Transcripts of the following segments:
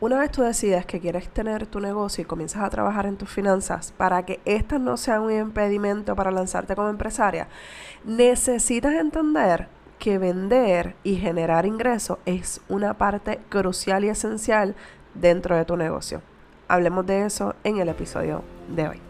una vez tú decides que quieres tener tu negocio y comienzas a trabajar en tus finanzas para que estas no sean un impedimento para lanzarte como empresaria, necesitas entender que vender y generar ingresos es una parte crucial y esencial dentro de tu negocio. Hablemos de eso en el episodio de hoy.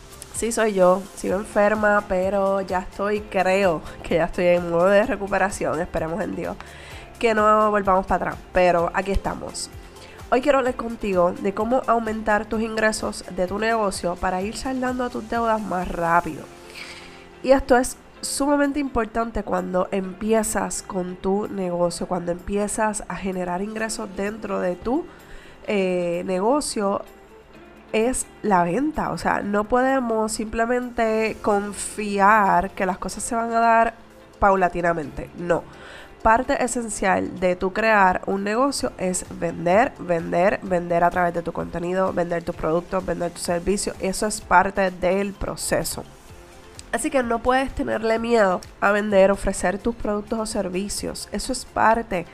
Sí, soy yo. Sigo enferma, pero ya estoy, creo que ya estoy en modo de recuperación. Esperemos en Dios que no volvamos para atrás. Pero aquí estamos. Hoy quiero hablar contigo de cómo aumentar tus ingresos de tu negocio para ir saldando a tus deudas más rápido. Y esto es sumamente importante cuando empiezas con tu negocio, cuando empiezas a generar ingresos dentro de tu eh, negocio es la venta. O sea, no podemos simplemente confiar que las cosas se van a dar paulatinamente. No. Parte esencial de tu crear un negocio es vender, vender, vender a través de tu contenido, vender tus productos, vender tus servicios. Eso es parte del proceso. Así que no puedes tenerle miedo a vender, ofrecer tus productos o servicios. Eso es parte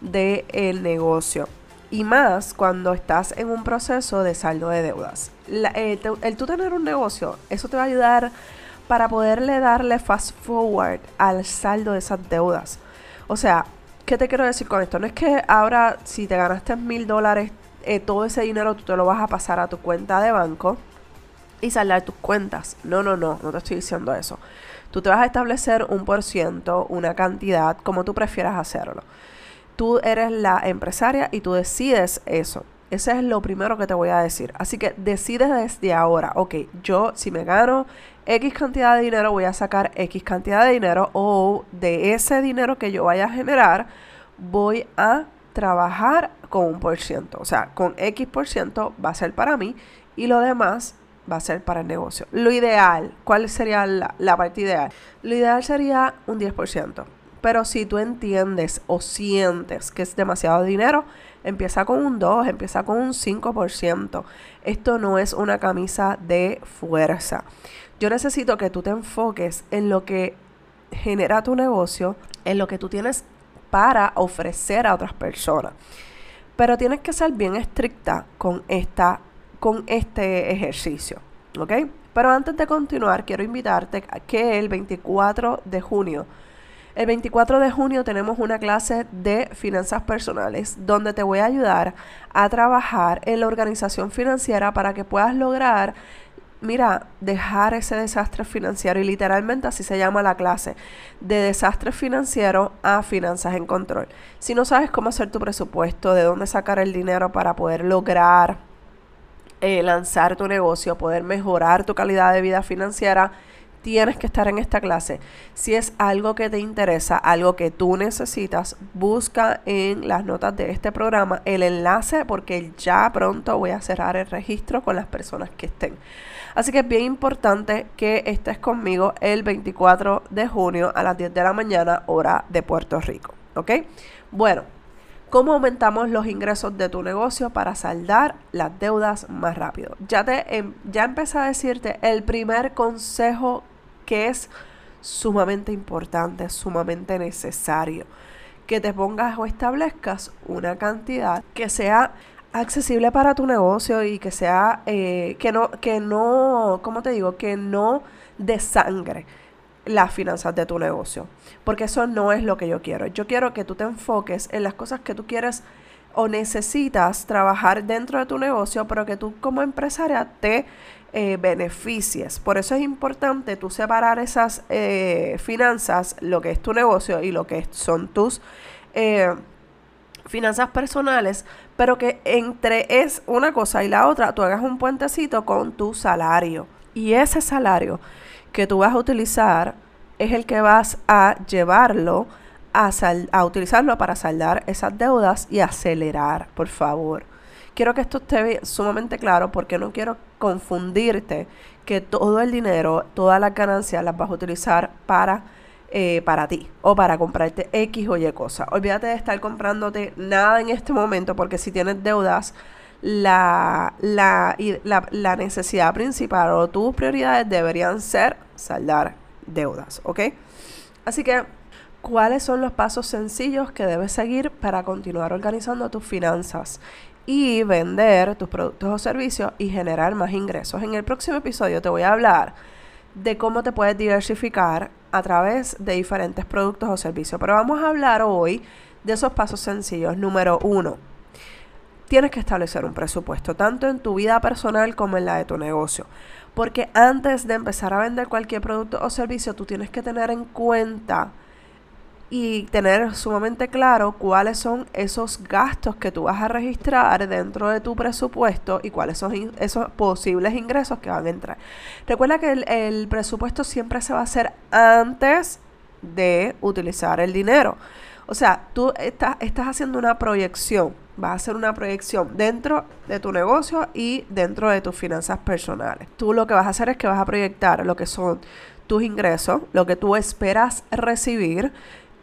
del negocio y más cuando estás en un proceso de saldo de deudas. Eh, el tú tener un negocio, eso te va a ayudar para poderle darle fast forward al saldo de esas deudas. O sea, ¿qué te quiero decir con esto? No es que ahora si te ganaste mil dólares, eh, todo ese dinero tú te lo vas a pasar a tu cuenta de banco y saldar tus cuentas. No, no, no, no te estoy diciendo eso. Tú te vas a establecer un por ciento, una cantidad, como tú prefieras hacerlo tú eres la empresaria y tú decides eso. Ese es lo primero que te voy a decir. Así que decides desde ahora, ok, yo si me gano X cantidad de dinero, voy a sacar X cantidad de dinero o de ese dinero que yo vaya a generar, voy a trabajar con un por ciento. O sea, con X por ciento va a ser para mí y lo demás va a ser para el negocio. Lo ideal, ¿cuál sería la, la parte ideal? Lo ideal sería un 10%. Pero si tú entiendes o sientes que es demasiado dinero, empieza con un 2, empieza con un 5%. Esto no es una camisa de fuerza. Yo necesito que tú te enfoques en lo que genera tu negocio, en lo que tú tienes para ofrecer a otras personas. Pero tienes que ser bien estricta con, esta, con este ejercicio. ¿Ok? Pero antes de continuar, quiero invitarte a que el 24 de junio el 24 de junio tenemos una clase de finanzas personales donde te voy a ayudar a trabajar en la organización financiera para que puedas lograr, mira, dejar ese desastre financiero y literalmente así se llama la clase, de desastre financiero a finanzas en control. Si no sabes cómo hacer tu presupuesto, de dónde sacar el dinero para poder lograr eh, lanzar tu negocio, poder mejorar tu calidad de vida financiera, tienes que estar en esta clase. Si es algo que te interesa, algo que tú necesitas, busca en las notas de este programa el enlace porque ya pronto voy a cerrar el registro con las personas que estén. Así que es bien importante que estés conmigo el 24 de junio a las 10 de la mañana, hora de Puerto Rico. ¿Ok? Bueno, ¿cómo aumentamos los ingresos de tu negocio para saldar las deudas más rápido? Ya, te, em, ya empecé a decirte el primer consejo que es sumamente importante, sumamente necesario. Que te pongas o establezcas una cantidad que sea accesible para tu negocio y que sea, eh, que no, que no, ¿cómo te digo? Que no desangre las finanzas de tu negocio. Porque eso no es lo que yo quiero. Yo quiero que tú te enfoques en las cosas que tú quieres o necesitas trabajar dentro de tu negocio, pero que tú como empresaria te eh, beneficies. Por eso es importante tú separar esas eh, finanzas, lo que es tu negocio y lo que son tus eh, finanzas personales, pero que entre es una cosa y la otra, tú hagas un puentecito con tu salario. Y ese salario que tú vas a utilizar es el que vas a llevarlo a, a utilizarlo para saldar esas deudas y acelerar, por favor. quiero que esto esté sumamente claro porque no quiero confundirte que todo el dinero, todas las ganancias las vas a utilizar para, eh, para ti o para comprarte X o Y cosas. Olvídate de estar comprándote nada en este momento porque si tienes deudas, la, la, la, la necesidad principal o tus prioridades deberían ser saldar deudas, ¿ok? Así que, ¿cuáles son los pasos sencillos que debes seguir para continuar organizando tus finanzas? y vender tus productos o servicios y generar más ingresos. En el próximo episodio te voy a hablar de cómo te puedes diversificar a través de diferentes productos o servicios. Pero vamos a hablar hoy de esos pasos sencillos. Número uno, tienes que establecer un presupuesto, tanto en tu vida personal como en la de tu negocio. Porque antes de empezar a vender cualquier producto o servicio, tú tienes que tener en cuenta y tener sumamente claro cuáles son esos gastos que tú vas a registrar dentro de tu presupuesto y cuáles son esos posibles ingresos que van a entrar. Recuerda que el, presupuesto siempre se va a hacer antes de utilizar el dinero. O sea, tú estás, estás haciendo una proyección, vas a hacer una proyección dentro de tu negocio y dentro de tus finanzas personales. Tú lo que vas a hacer es que vas a proyectar lo que son tus ingresos, lo que tú esperas recibir,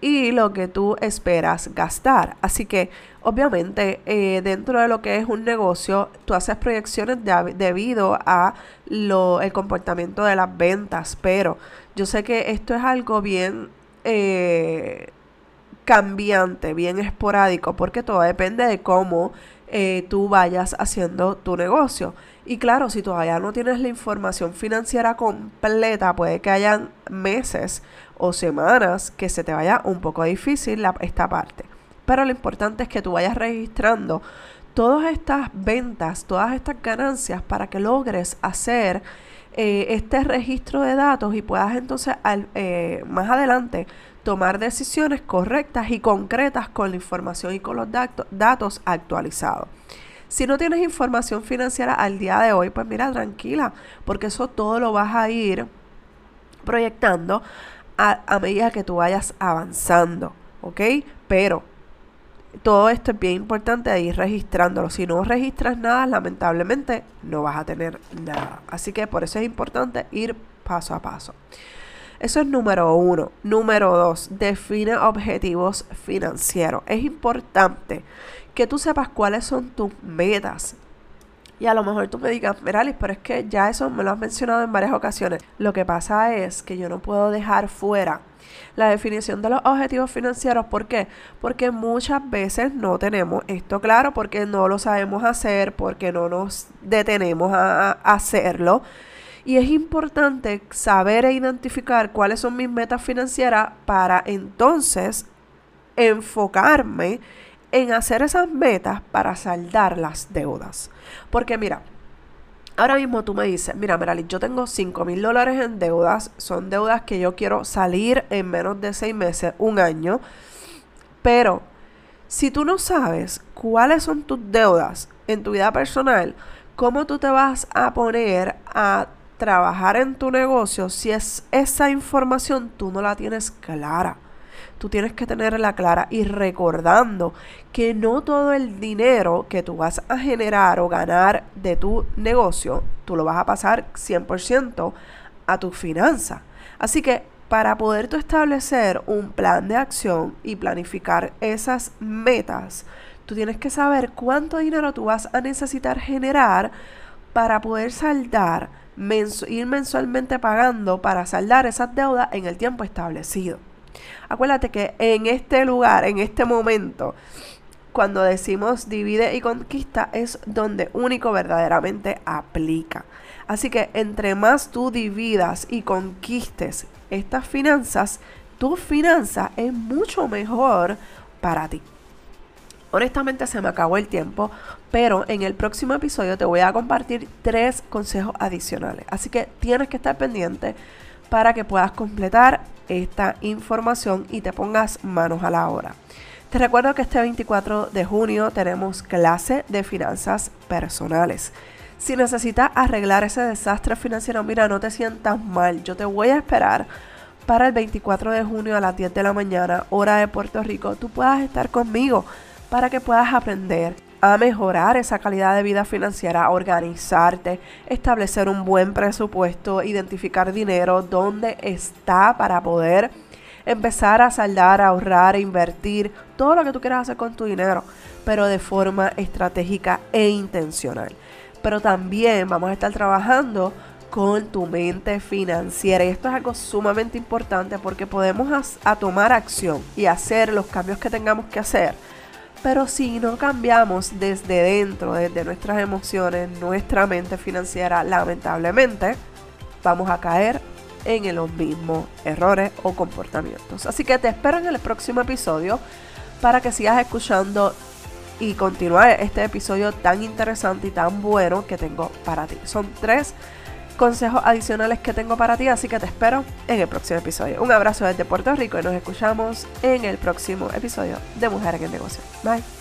y lo que tú esperas gastar. Así que obviamente eh, dentro de lo que es un negocio, tú haces proyecciones debido a lo, el comportamiento de las ventas, pero yo sé que esto es algo bien... Eh, cambiante, bien esporádico, porque todo depende de cómo eh, tú vayas haciendo tu negocio. Y claro, si todavía no tienes la información financiera completa, puede que hayan meses o semanas que se te vaya un poco difícil esta parte. Pero lo importante es que tú vayas registrando todas estas ventas, todas estas ganancias para que logres hacer eh, este registro de datos y puedas entonces eh, más adelante tomar decisiones correctas y concretas con la información y con los datos actualizados. Si no tienes información financiera al día de hoy, pues mira, tranquila, porque eso todo lo vas a ir proyectando a, medida que tú vayas avanzando, ¿ok? Pero todo esto es bien importante de ir registrándolo. Si no registras nada, lamentablemente no vas a tener nada. Así que por eso es importante ir paso a paso. Eso es número uno. Número dos, define objetivos financieros. Es importante que tú sepas cuáles son tus metas y a lo mejor tú me digas, Meralis, pero es que ya eso me lo has mencionado en varias ocasiones. Lo que pasa es que yo no puedo dejar fuera la definición de los objetivos financieros. ¿Por qué? Porque muchas veces no tenemos esto claro, porque no lo sabemos hacer, porque no nos detenemos a, a hacerlo. Y es importante saber e identificar cuáles son mis metas financieras para entonces enfocarme en hacer esas metas para saldar las deudas. Porque mira, ahora mismo tú me dices, mira, Merali, yo tengo 5 mil dólares en deudas, son deudas que yo quiero salir en menos de 6 meses, un año, pero si tú no sabes cuáles son tus deudas en tu vida personal, ¿cómo tú te vas a poner a trabajar en tu negocio si es esa información tú no la tienes clara? tú tienes que tenerla clara y recordando que no todo el dinero que tú vas a generar o ganar de tu negocio, tú lo vas a pasar 100% a tu finanza. Así que para poder tú establecer un plan de acción y planificar esas metas, tú tienes que saber cuánto dinero tú vas a necesitar generar para poder saldar, ir mensualmente pagando para saldar esas deudas en el tiempo establecido. Acuérdate que en este lugar, en este momento, cuando decimos divide y conquista, es donde único verdaderamente aplica. Así que entre más tú dividas y conquistes estas finanzas, tu finanza es mucho mejor para ti. Honestamente se me acabó el tiempo, pero en el próximo episodio te voy a compartir tres consejos adicionales. Así que tienes que estar pendiente para que puedas completar esta información y te pongas manos a la obra. Te recuerdo que este 24 de junio tenemos clase de finanzas personales. Si necesitas arreglar ese desastre financiero, mira, no te sientas mal. Yo te voy a esperar para el 24 de junio a las 10 de la mañana, hora de Puerto Rico. Tú puedas estar conmigo para que puedas aprender a mejorar esa calidad de vida financiera, organizarte, establecer un buen presupuesto, identificar dinero, dónde está para poder empezar a saldar, a ahorrar, a invertir, todo lo que tú quieras hacer con tu dinero, pero de forma estratégica e intencional. Pero también vamos a estar trabajando con tu mente financiera. Y esto es algo sumamente importante porque podemos a, tomar acción y hacer los cambios que tengamos que hacer. Pero si no cambiamos desde dentro, desde nuestras emociones, nuestra mente financiera, lamentablemente, vamos a caer en los mismos errores o comportamientos. Así que te espero en el próximo episodio para que sigas escuchando y continuar este episodio tan interesante y tan bueno que tengo para ti. Son tres consejos adicionales que tengo para ti, así que te espero en el próximo episodio. Un abrazo desde Puerto Rico y nos escuchamos en el próximo episodio de Mujer en el Negocio. Bye.